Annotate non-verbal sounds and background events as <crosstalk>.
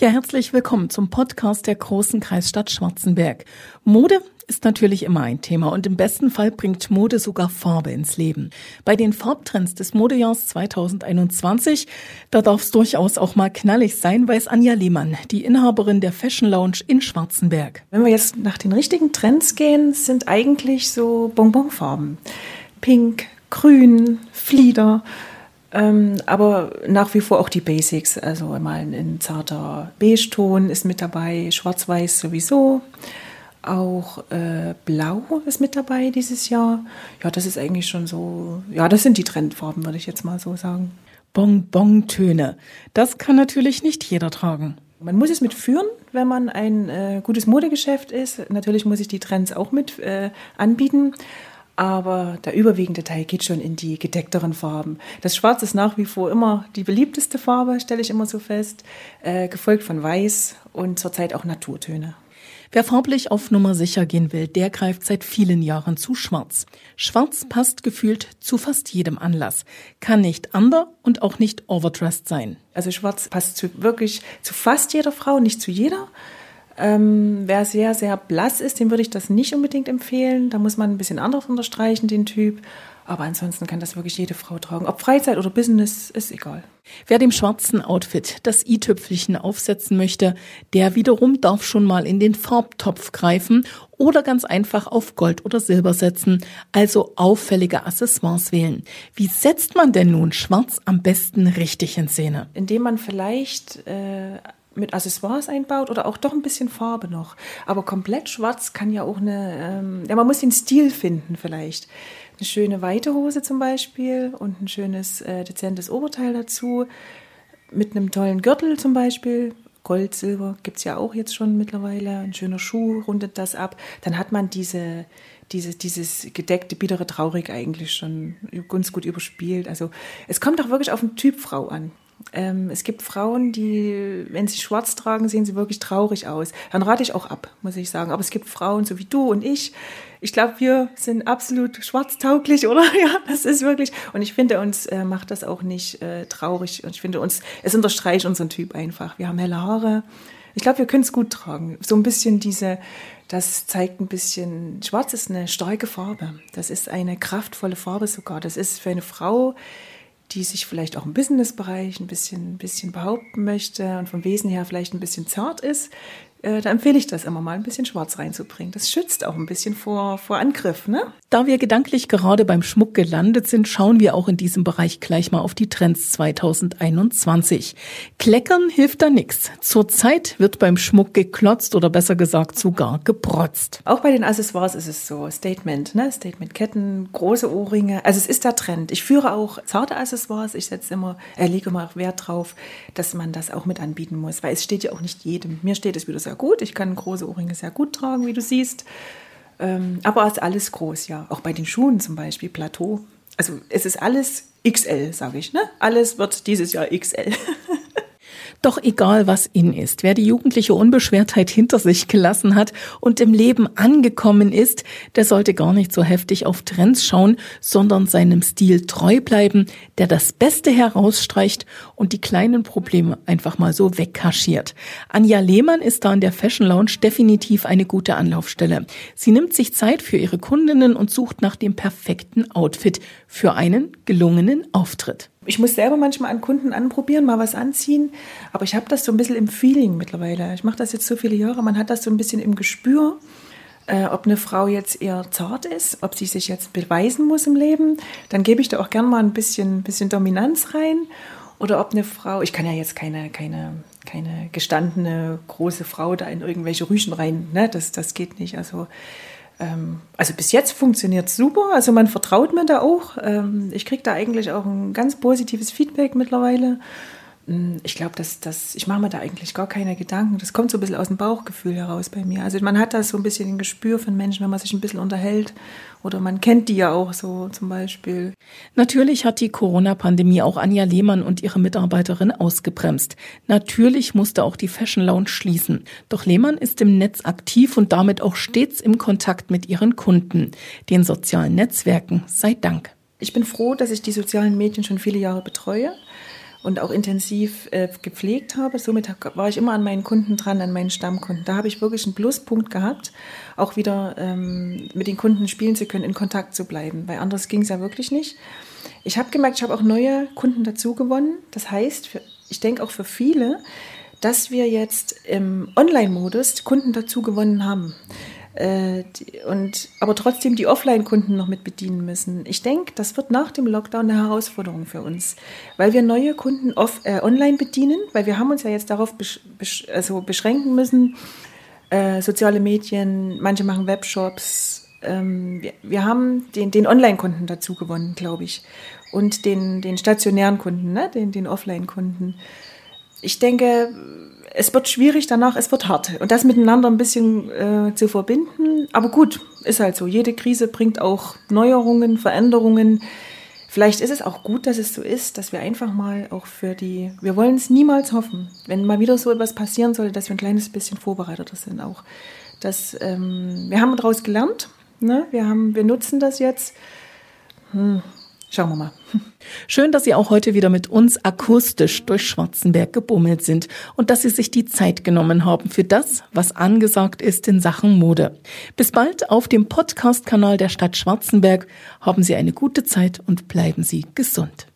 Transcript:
Ja, herzlich willkommen zum Podcast der großen Kreisstadt Schwarzenberg. Mode ist natürlich immer ein Thema und im besten Fall bringt Mode sogar Farbe ins Leben. Bei den Farbtrends des Modejahrs 2021, da darf es durchaus auch mal knallig sein, weiß Anja Lehmann, die Inhaberin der Fashion Lounge in Schwarzenberg. Wenn wir jetzt nach den richtigen Trends gehen, sind eigentlich so Bonbonfarben. Pink, Grün, Flieder. Ähm, aber nach wie vor auch die Basics, also mal ein zarter Beige-Ton ist mit dabei, schwarz-weiß sowieso. Auch äh, Blau ist mit dabei dieses Jahr. Ja, das ist eigentlich schon so, ja, das sind die Trendfarben, würde ich jetzt mal so sagen. Bonbon-Töne. Das kann natürlich nicht jeder tragen. Man muss es mitführen, wenn man ein äh, gutes Modegeschäft ist. Natürlich muss ich die Trends auch mit äh, anbieten aber der überwiegende Teil geht schon in die gedeckteren Farben. Das Schwarz ist nach wie vor immer die beliebteste Farbe, stelle ich immer so fest, äh, gefolgt von Weiß und zurzeit auch Naturtöne. Wer farblich auf Nummer sicher gehen will, der greift seit vielen Jahren zu Schwarz. Schwarz passt gefühlt zu fast jedem Anlass, kann nicht under und auch nicht overdressed sein. Also Schwarz passt zu, wirklich zu fast jeder Frau, nicht zu jeder. Ähm, wer sehr, sehr blass ist, dem würde ich das nicht unbedingt empfehlen. Da muss man ein bisschen anders unterstreichen, den Typ. Aber ansonsten kann das wirklich jede Frau tragen. Ob Freizeit oder Business, ist egal. Wer dem schwarzen Outfit das i-Tüpfelchen aufsetzen möchte, der wiederum darf schon mal in den Farbtopf greifen oder ganz einfach auf Gold oder Silber setzen, also auffällige Accessoires wählen. Wie setzt man denn nun schwarz am besten richtig in Szene? Indem man vielleicht äh, mit Accessoires einbaut oder auch doch ein bisschen Farbe noch. Aber komplett schwarz kann ja auch eine, ähm, ja, man muss den Stil finden vielleicht. Eine schöne weite Hose zum Beispiel und ein schönes, äh, dezentes Oberteil dazu. Mit einem tollen Gürtel zum Beispiel. Gold, Silber gibt es ja auch jetzt schon mittlerweile. Ein schöner Schuh rundet das ab. Dann hat man diese, diese, dieses gedeckte, bittere Traurig eigentlich schon ganz gut überspielt. Also es kommt auch wirklich auf den Typ Frau an. Ähm, es gibt Frauen, die, wenn sie schwarz tragen, sehen sie wirklich traurig aus. Dann rate ich auch ab, muss ich sagen. Aber es gibt Frauen, so wie du und ich. Ich glaube, wir sind absolut schwarztauglich, <laughs> oder? Ja, das ist wirklich. Und ich finde, uns äh, macht das auch nicht äh, traurig. Und ich finde uns, es unterstreicht unseren Typ einfach. Wir haben helle Haare. Ich glaube, wir können es gut tragen. So ein bisschen diese, das zeigt ein bisschen, schwarz ist eine starke Farbe. Das ist eine kraftvolle Farbe sogar. Das ist für eine Frau, die sich vielleicht auch im Businessbereich ein bisschen, ein bisschen behaupten möchte und vom Wesen her vielleicht ein bisschen zart ist, äh, da empfehle ich das immer mal, ein bisschen Schwarz reinzubringen. Das schützt auch ein bisschen vor, vor Angriff, ne? Da wir gedanklich gerade beim Schmuck gelandet sind, schauen wir auch in diesem Bereich gleich mal auf die Trends 2021. Kleckern hilft da nichts. Zurzeit wird beim Schmuck geklotzt oder besser gesagt sogar geprotzt. Auch bei den Accessoires ist es so. Statement, ne? Statement-Ketten, große Ohrringe. Also es ist der Trend. Ich führe auch zarte Accessoires. Ich setze immer, äh, lege immer Wert drauf, dass man das auch mit anbieten muss, weil es steht ja auch nicht jedem. Mir steht es wieder sehr gut. Ich kann große Ohrringe sehr gut tragen, wie du siehst. Ähm, aber es ist alles groß, ja. Auch bei den Schuhen zum Beispiel, Plateau. Also es ist alles XL, sage ich. Ne? Alles wird dieses Jahr XL. <laughs> Doch egal was in ist, wer die jugendliche Unbeschwertheit hinter sich gelassen hat und im Leben angekommen ist, der sollte gar nicht so heftig auf Trends schauen, sondern seinem Stil treu bleiben, der das Beste herausstreicht und die kleinen Probleme einfach mal so wegkaschiert. Anja Lehmann ist da in der Fashion Lounge definitiv eine gute Anlaufstelle. Sie nimmt sich Zeit für ihre Kundinnen und sucht nach dem perfekten Outfit für einen gelungenen Auftritt. Ich muss selber manchmal an Kunden anprobieren, mal was anziehen, aber ich habe das so ein bisschen im Feeling mittlerweile. Ich mache das jetzt so viele Jahre, man hat das so ein bisschen im Gespür, äh, ob eine Frau jetzt eher zart ist, ob sie sich jetzt beweisen muss im Leben. Dann gebe ich da auch gern mal ein bisschen, bisschen Dominanz rein. Oder ob eine Frau, ich kann ja jetzt keine, keine, keine gestandene große Frau da in irgendwelche Rüschen rein, ne? das, das geht nicht. Also also bis jetzt funktioniert es super. Also man vertraut mir da auch. Ähm, ich kriege da eigentlich auch ein ganz positives Feedback mittlerweile. Hm, ich glaube, dass, dass ich mache mir da eigentlich gar keine Gedanken. Das kommt so ein bisschen aus dem Bauchgefühl heraus bei mir. Also man hat da so ein bisschen ein Gespür von Menschen, wenn man sich ein bisschen unterhält. Oder man kennt die ja auch so zum Beispiel. Natürlich hat die Corona-Pandemie auch Anja Lehmann und ihre Mitarbeiterin ausgebremst. Natürlich musste auch die Fashion Lounge schließen. Doch Lehmann ist im Netz aktiv und damit auch stets im Kontakt mit ihren Kunden. Den sozialen Netzwerken sei Dank. Ich bin froh, dass ich die sozialen Medien schon viele Jahre betreue und auch intensiv äh, gepflegt habe. Somit war ich immer an meinen Kunden dran, an meinen Stammkunden. Da habe ich wirklich einen Pluspunkt gehabt, auch wieder ähm, mit den Kunden spielen zu können, in Kontakt zu bleiben, weil anders ging es ja wirklich nicht. Ich habe gemerkt, ich habe auch neue Kunden dazu gewonnen. Das heißt, für, ich denke auch für viele, dass wir jetzt im Online-Modus Kunden dazu gewonnen haben. Äh, und aber trotzdem die Offline-Kunden noch mit bedienen müssen. Ich denke, das wird nach dem Lockdown eine Herausforderung für uns, weil wir neue Kunden off, äh, online bedienen, weil wir haben uns ja jetzt darauf besch besch also beschränken müssen, äh, soziale Medien, manche machen Webshops. Ähm, wir, wir, haben den, den Online-Kunden dazu gewonnen, glaube ich, und den, den stationären Kunden, ne? den, den Offline-Kunden. Ich denke, es wird schwierig danach, es wird hart. Und das miteinander ein bisschen äh, zu verbinden. Aber gut, ist halt so. Jede Krise bringt auch Neuerungen, Veränderungen. Vielleicht ist es auch gut, dass es so ist, dass wir einfach mal auch für die, wir wollen es niemals hoffen, wenn mal wieder so etwas passieren sollte, dass wir ein kleines bisschen vorbereiteter sind auch. Das, ähm, wir haben daraus gelernt, ne? wir, haben, wir nutzen das jetzt. Hm, Schauen wir mal. <laughs> Schön, dass Sie auch heute wieder mit uns akustisch durch Schwarzenberg gebummelt sind und dass Sie sich die Zeit genommen haben für das, was angesagt ist in Sachen Mode. Bis bald auf dem Podcast-Kanal der Stadt Schwarzenberg. Haben Sie eine gute Zeit und bleiben Sie gesund.